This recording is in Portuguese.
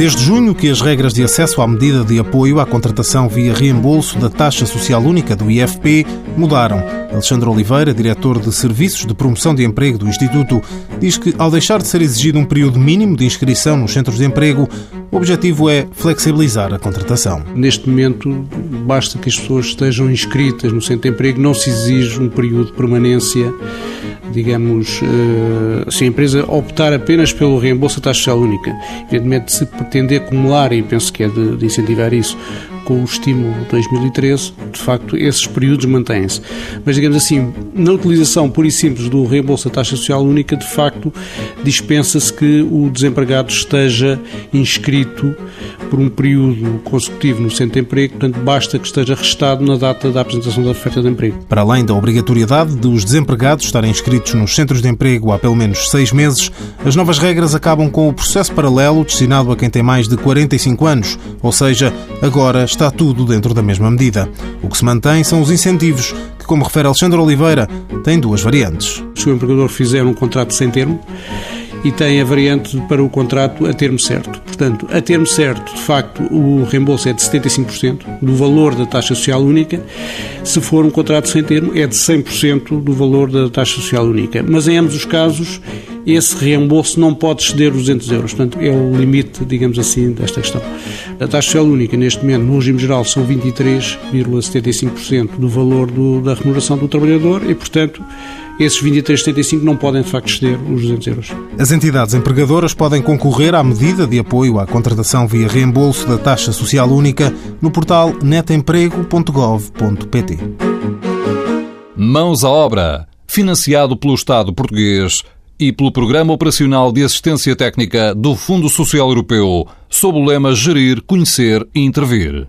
Desde junho que as regras de acesso à medida de apoio à contratação via reembolso da taxa social única do IFP mudaram. Alexandre Oliveira, diretor de Serviços de Promoção de Emprego do Instituto, diz que ao deixar de ser exigido um período mínimo de inscrição nos centros de emprego, o objetivo é flexibilizar a contratação. Neste momento, basta que as pessoas estejam inscritas no centro de emprego, não se exige um período de permanência digamos, eh, se a empresa optar apenas pelo reembolso da taxa única, evidentemente se pretender acumular, e penso que é de, de incentivar isso, com o estímulo 2013, de facto esses períodos mantêm-se. Mas digamos assim, na utilização pura e simples do reembolso da taxa social única, de facto dispensa-se que o desempregado esteja inscrito por um período consecutivo no centro de emprego, portanto basta que esteja restado na data da apresentação da oferta de emprego. Para além da obrigatoriedade dos desempregados estarem inscritos nos centros de emprego há pelo menos seis meses, as novas regras acabam com o processo paralelo destinado a quem tem mais de 45 anos, ou seja, agora está tudo dentro da mesma medida. O que se mantém são os incentivos, que, como refere Alexandre Oliveira, têm duas variantes. Se o empregador fizer um contrato sem termo, e tem a variante para o contrato a termo certo. Portanto, a termo certo, de facto, o reembolso é de 75% do valor da taxa social única. Se for um contrato sem termo, é de 100% do valor da taxa social única. Mas em ambos os casos, esse reembolso não pode exceder os 200 euros. Portanto, é o limite, digamos assim, desta questão. A taxa social única, neste momento, no regime geral, são 23,75% do valor do, da remuneração do trabalhador e, portanto, esses 23,75 não podem, de facto, exceder os 200 euros. As entidades empregadoras podem concorrer à medida de apoio à contratação via reembolso da taxa social única no portal netemprego.gov.pt. Mãos à obra. Financiado pelo Estado português e pelo Programa Operacional de Assistência Técnica do Fundo Social Europeu, sob o lema Gerir, Conhecer e Intervir.